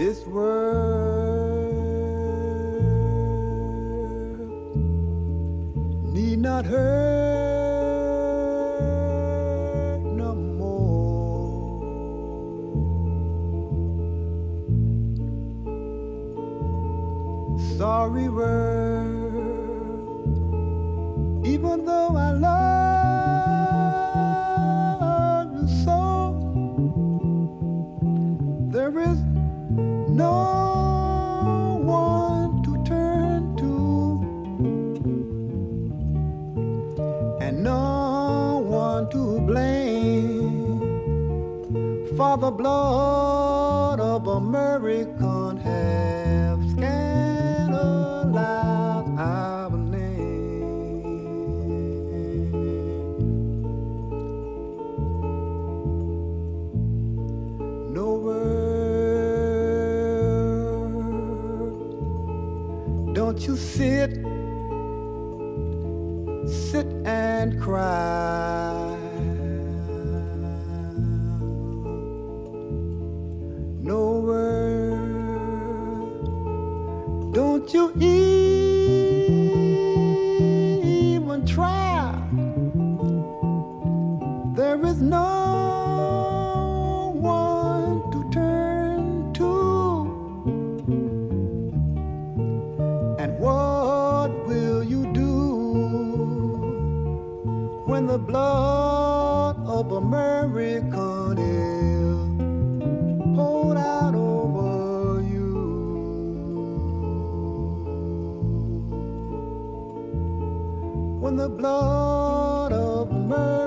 this world. blood of America. when the blood of mercy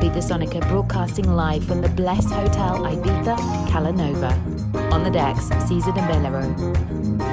Ibiza Sonica broadcasting live from the Bless Hotel Ibiza, Calanova. On the decks, Cesar de Millero.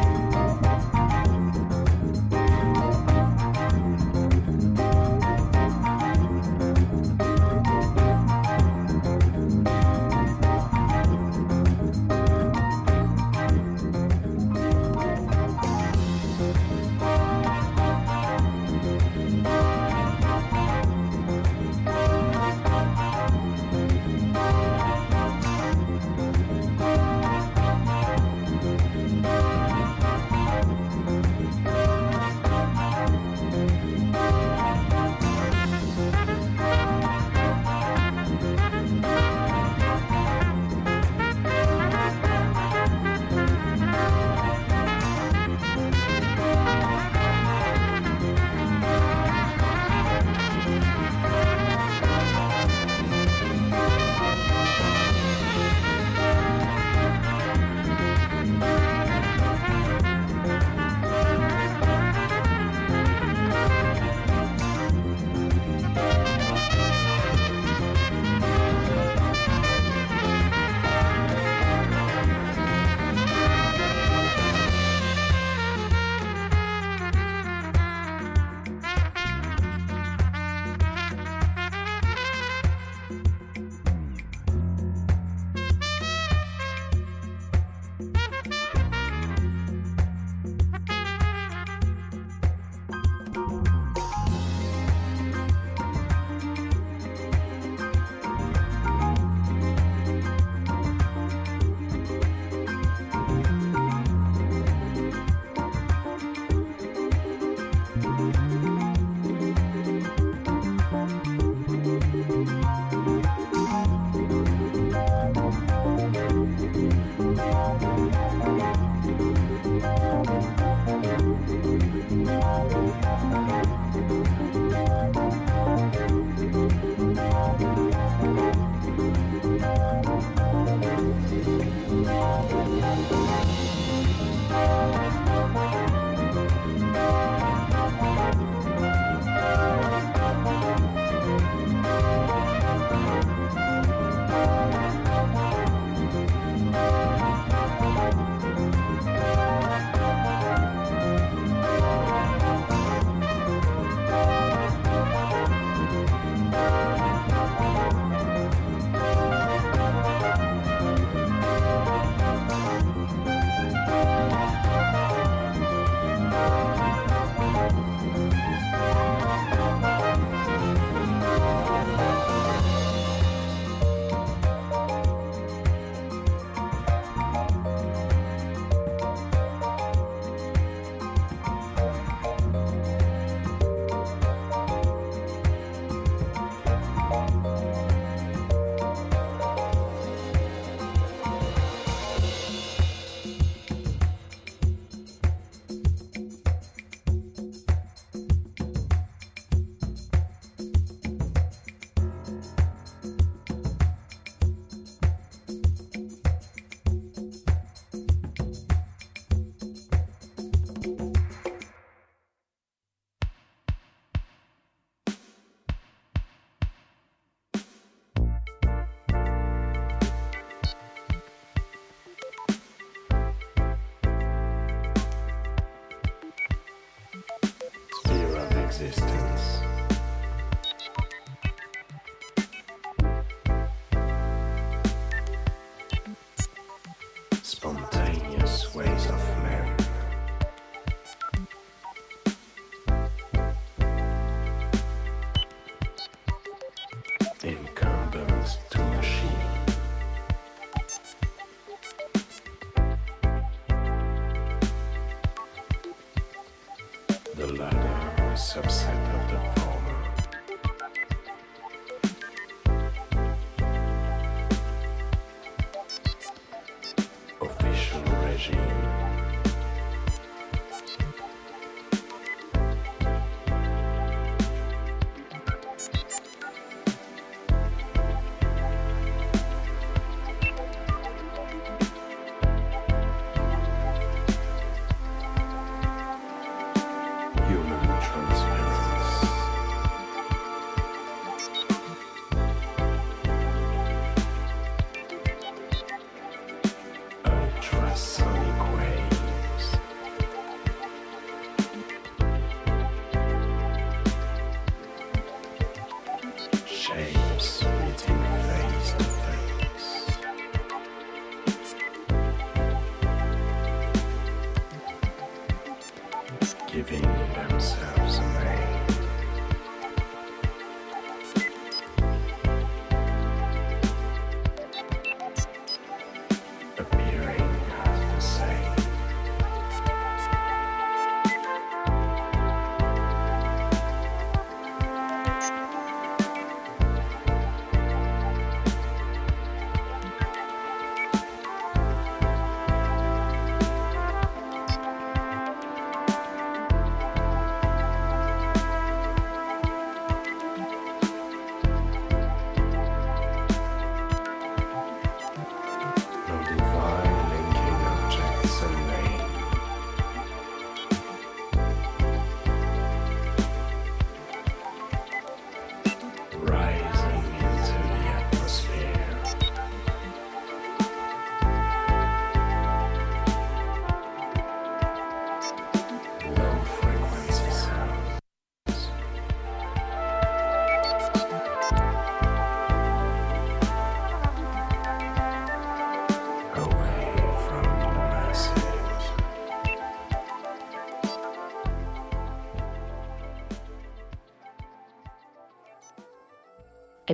subside.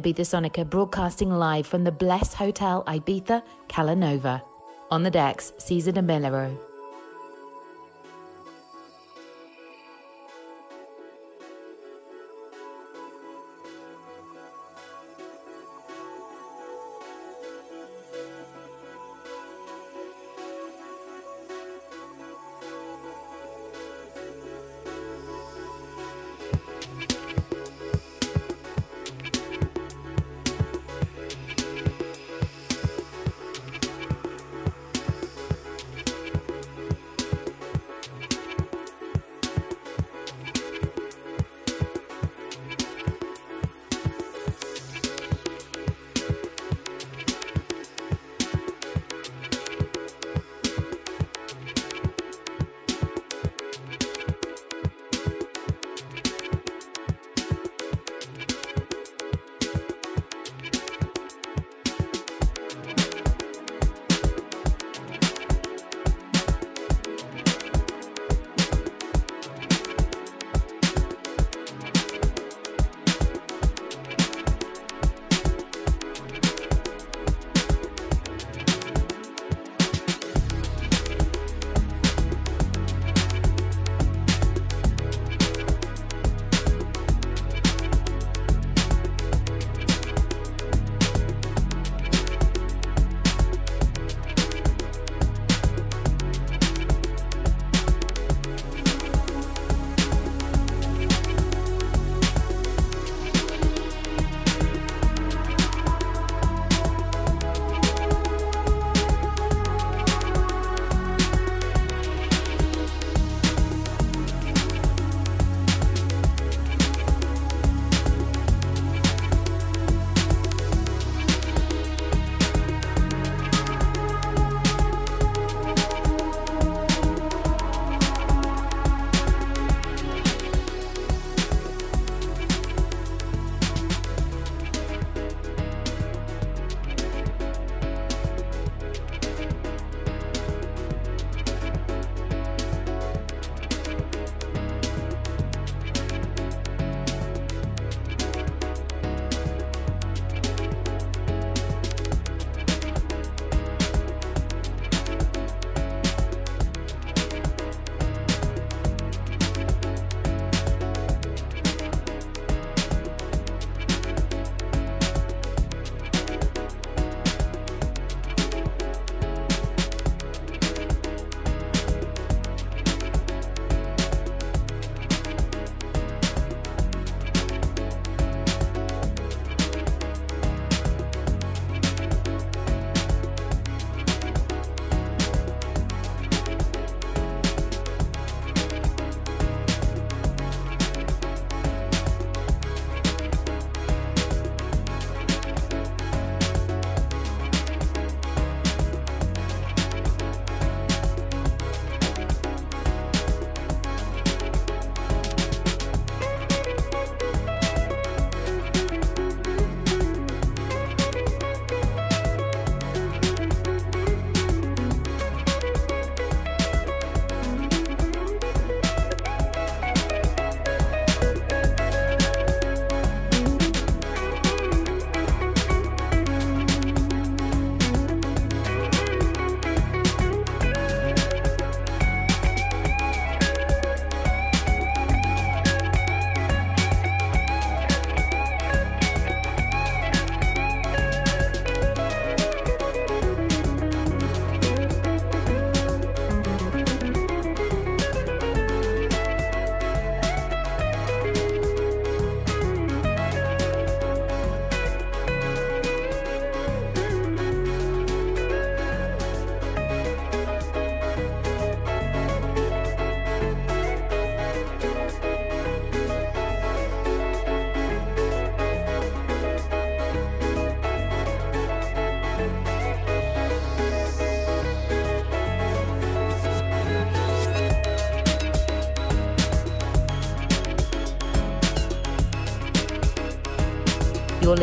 Ibiza Sonica broadcasting live from the Bless Hotel Ibiza, Calanova. On the decks, Cesar de Millero.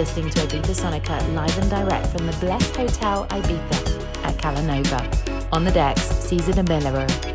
Listening to Ibiza Sonica live and direct from the Blessed Hotel Ibiza at Calanova. On the decks, Caesar de Millero.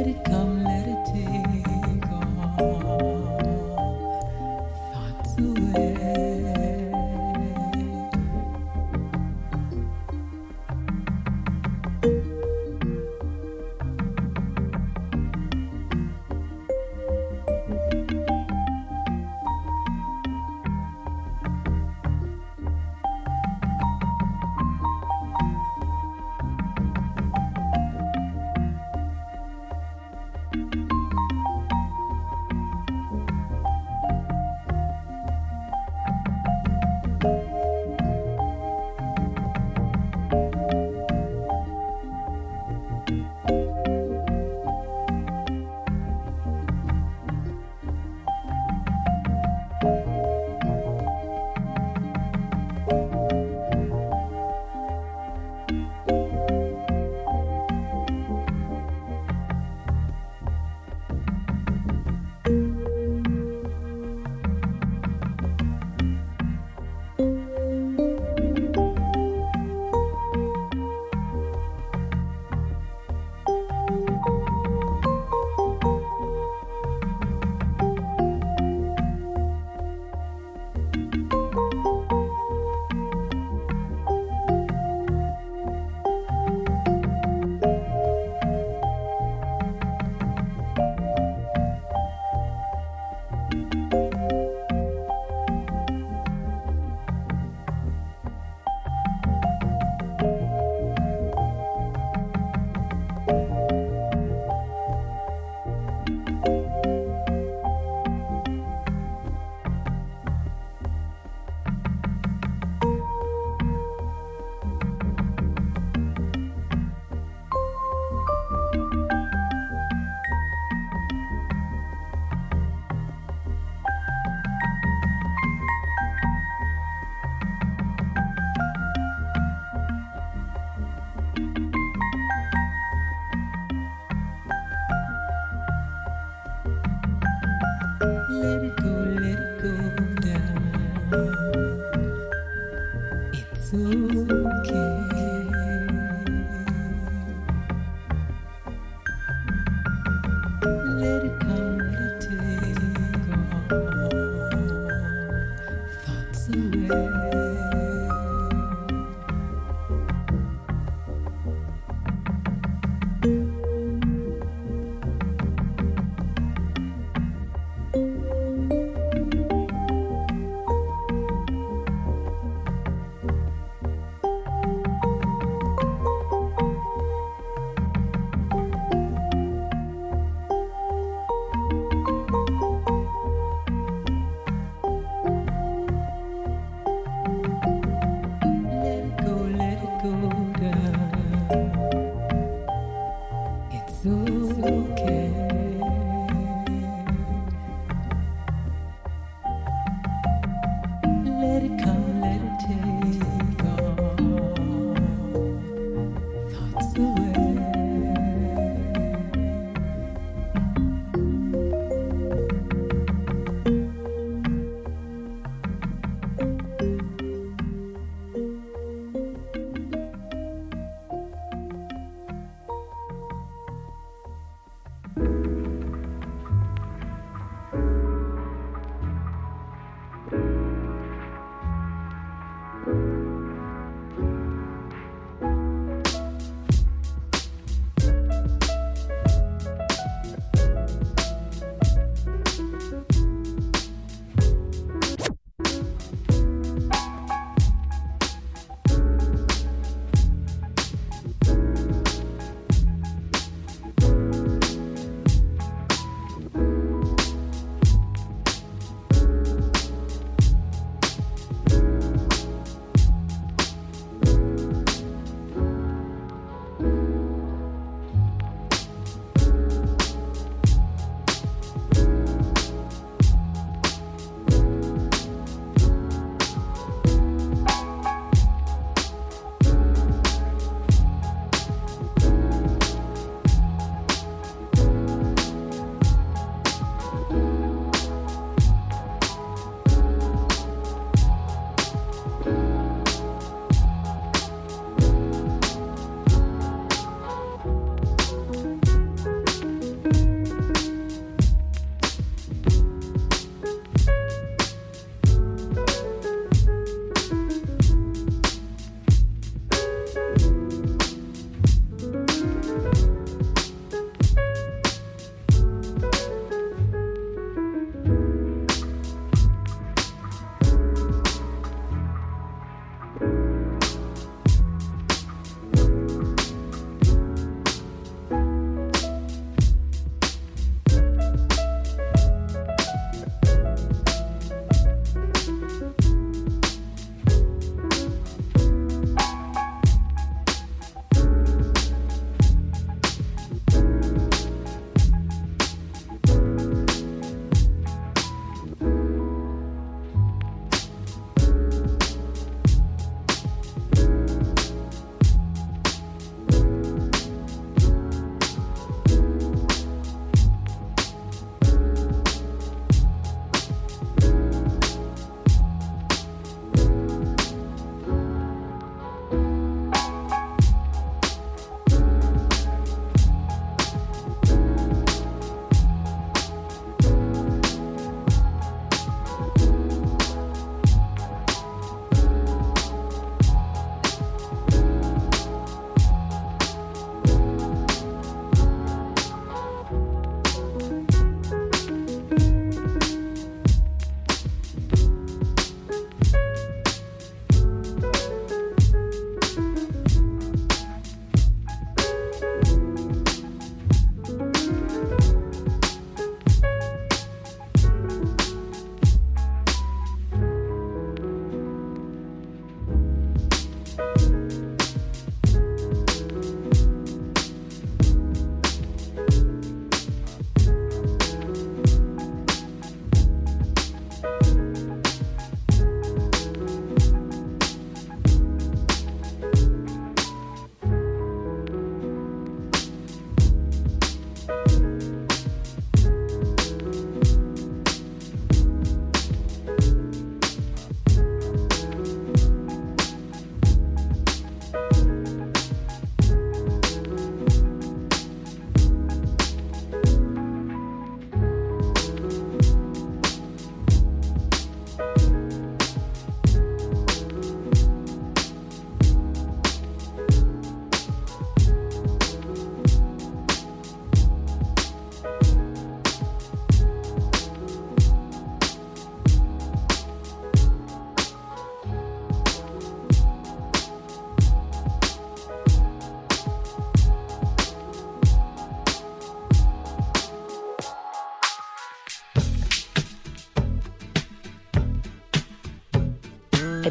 Let it come,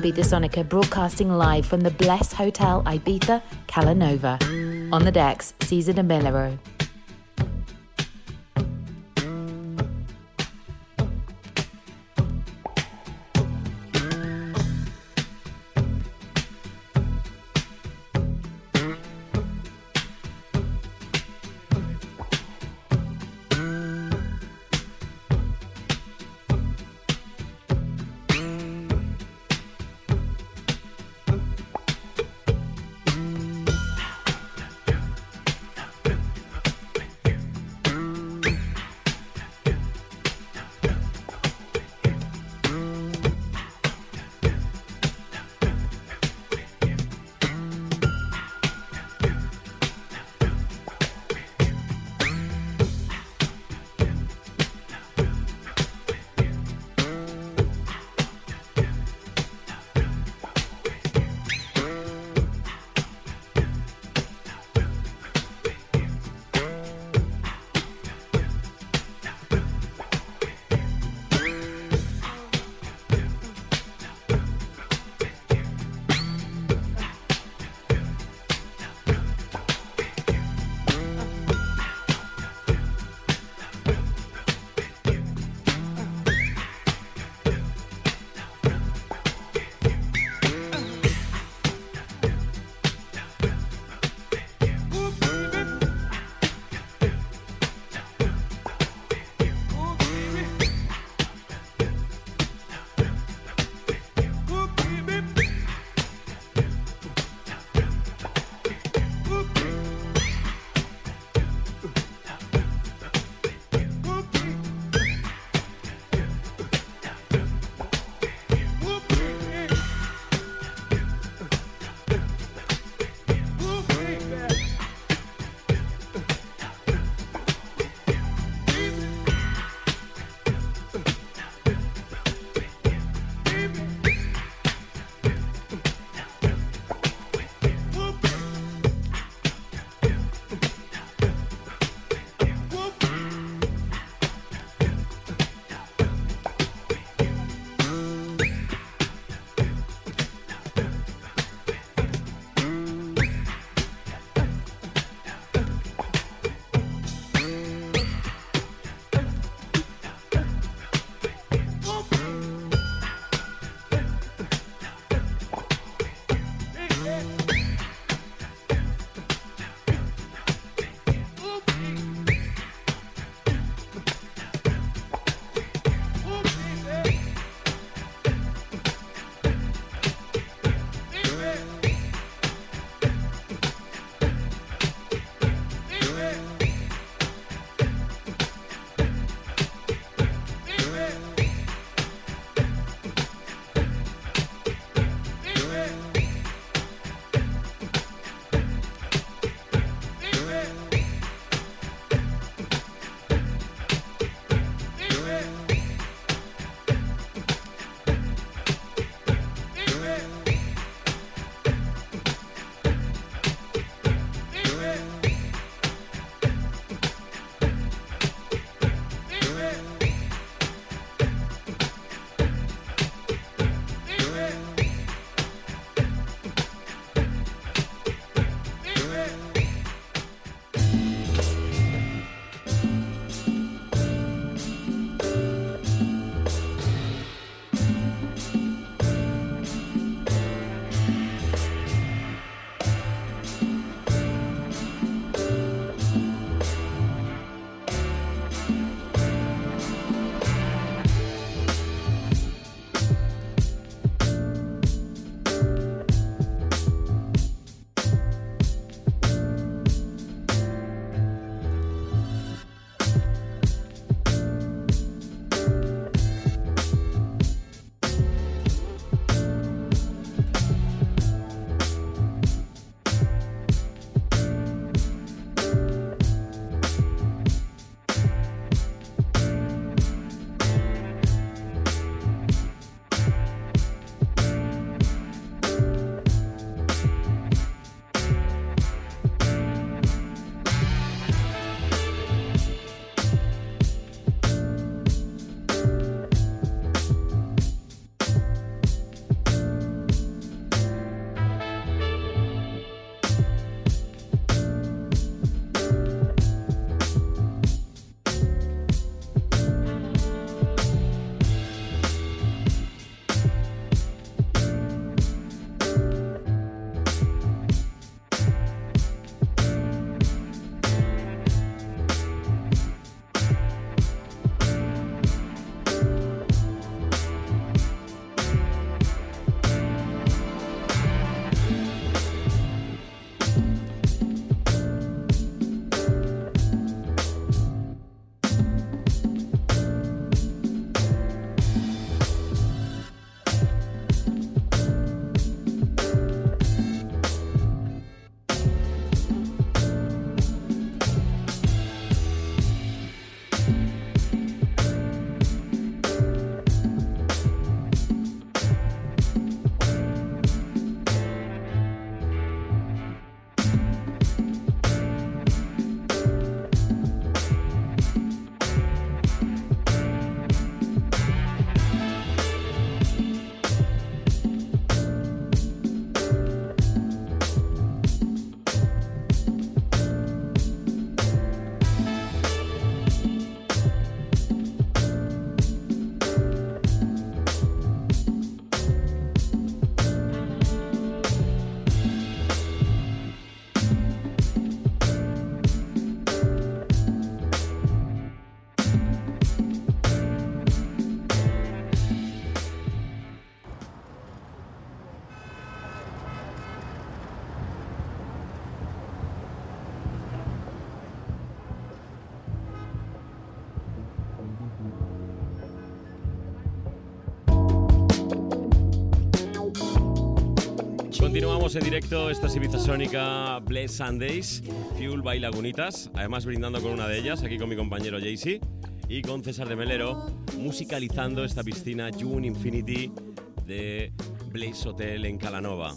Ibiza Sonica broadcasting live from the Bless Hotel Ibiza, Calanova. On the decks, Cesar de Millero. En directo, esta es Ibiza Sónica Bless Sundays, Fuel by Lagunitas, además brindando con una de ellas, aquí con mi compañero Jaycee y con César de Melero, musicalizando esta piscina June Infinity de Blaze Hotel en Calanova.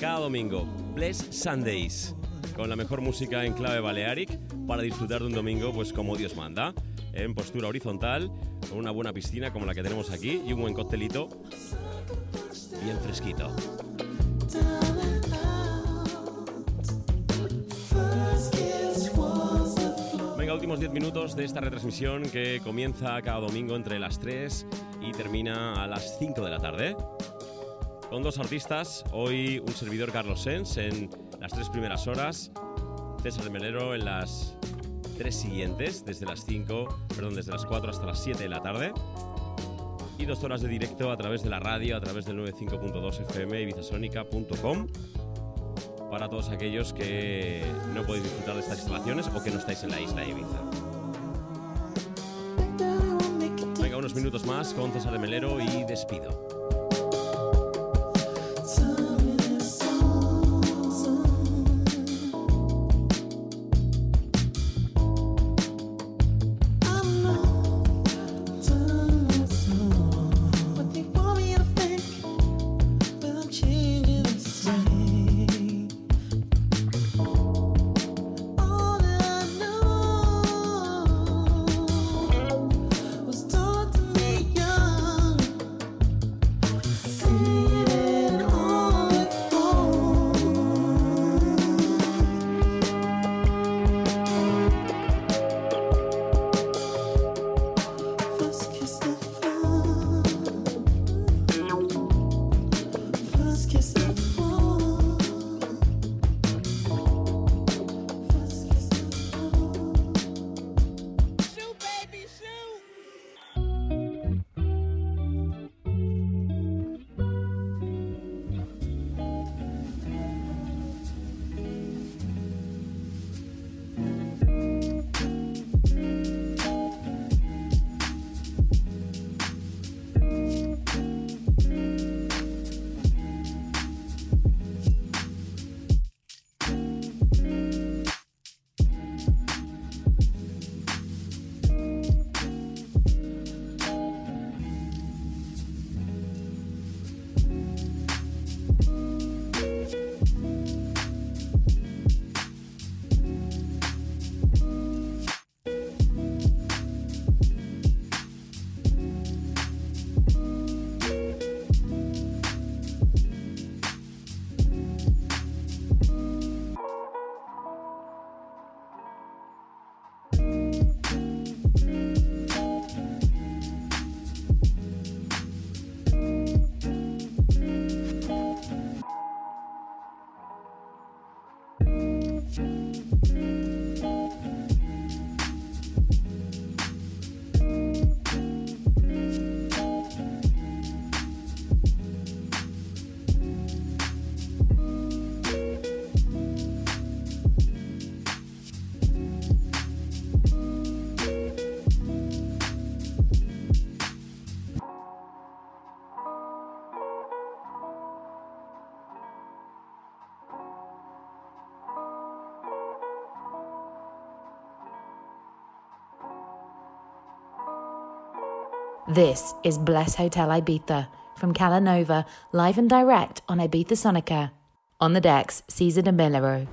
Cada domingo, Bless Sundays, con la mejor música en clave Balearic para disfrutar de un domingo pues como Dios manda, en postura horizontal, con una buena piscina como la que tenemos aquí y un buen coctelito bien fresquito. Venga, últimos 10 minutos de esta retransmisión que comienza cada domingo entre las 3 y termina a las 5 de la tarde. Con dos artistas, hoy un servidor Carlos Sens en las tres primeras horas, César Melero en las tres siguientes, desde las 5, perdón, desde las 4 hasta las 7 de la tarde. Y dos horas de directo a través de la radio, a través del 95.2 FM, ibizasónica.com para todos aquellos que no podéis disfrutar de estas instalaciones o que no estáis en la isla de Ibiza. Venga, unos minutos más con César de Melero y despido. This is Bless Hotel Ibiza from Calanova, live and direct on Ibiza Sonica. On the decks, Caesar de Millero.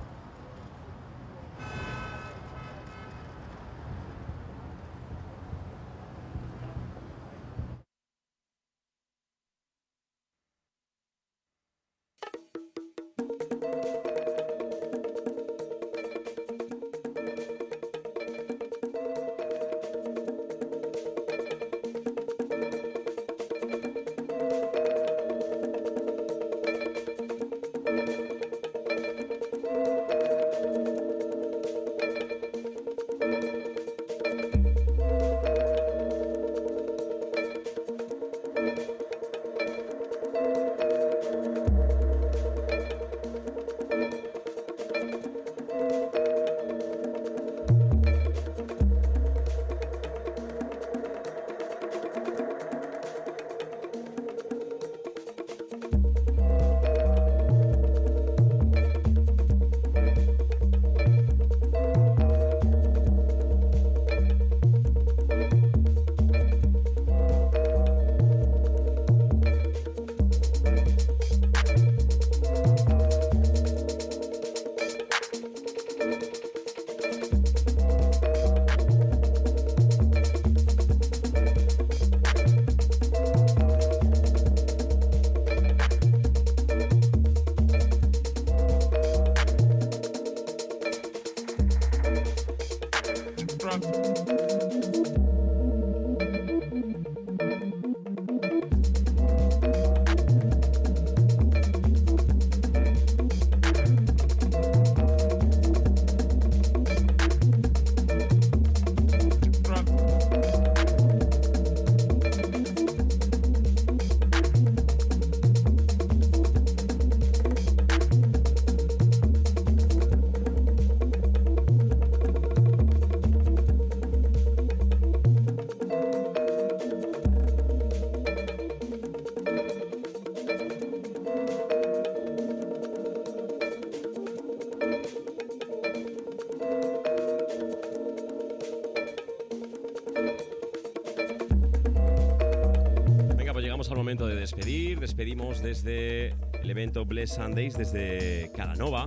De despedir. Despedimos desde el evento Bless Sundays, desde Calanova,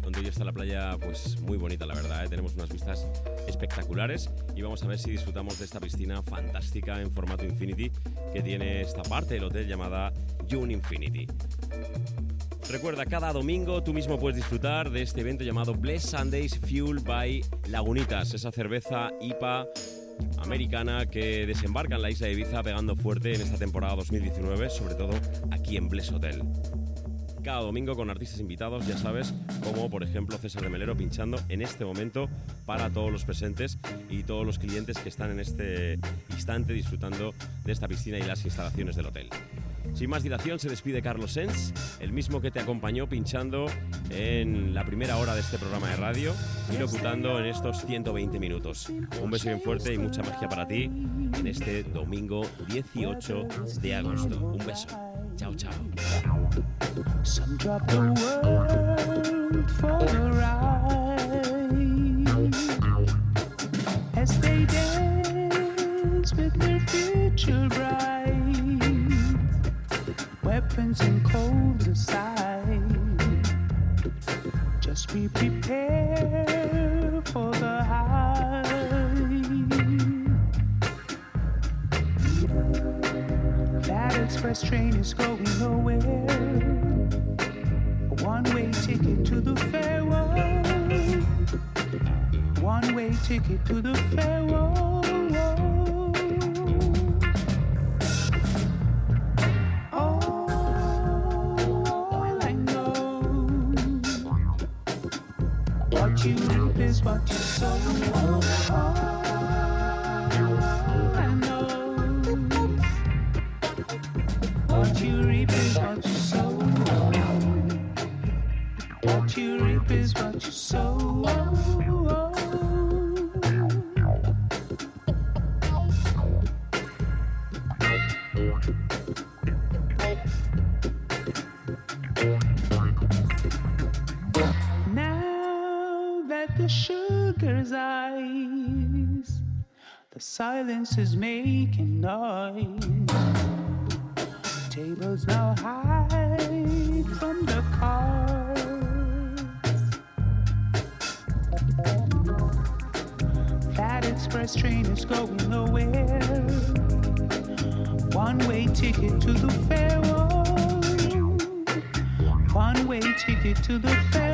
donde hoy está la playa pues muy bonita, la verdad. ¿eh? Tenemos unas vistas espectaculares y vamos a ver si disfrutamos de esta piscina fantástica en formato Infinity que tiene esta parte del hotel llamada June Infinity. Recuerda, cada domingo tú mismo puedes disfrutar de este evento llamado Bless Sundays Fuel by Lagunitas, esa cerveza IPA americana que desembarca en la isla de Ibiza pegando fuerte en esta temporada 2019, sobre todo aquí en Bless Hotel. Cada domingo con artistas invitados, ya sabes, como por ejemplo César de Melero pinchando en este momento para todos los presentes y todos los clientes que están en este instante disfrutando de esta piscina y las instalaciones del hotel. Sin más dilación, se despide Carlos Sens, el mismo que te acompañó pinchando en la primera hora de este programa de radio y locutando en estos 120 minutos. Un beso bien fuerte y mucha magia para ti en este domingo 18 de agosto. Un beso. Chao, chao. Weapons and codes aside, just be prepared for the high. That express train is going nowhere. A one way ticket to the fair world. One way ticket to the fair what you sow. Know. What you reap is what you sow. What you reap is what you sow. Silence is making noise. Tables now hide from the cars. That express train is going nowhere. One way ticket to the fair. One way ticket to the fair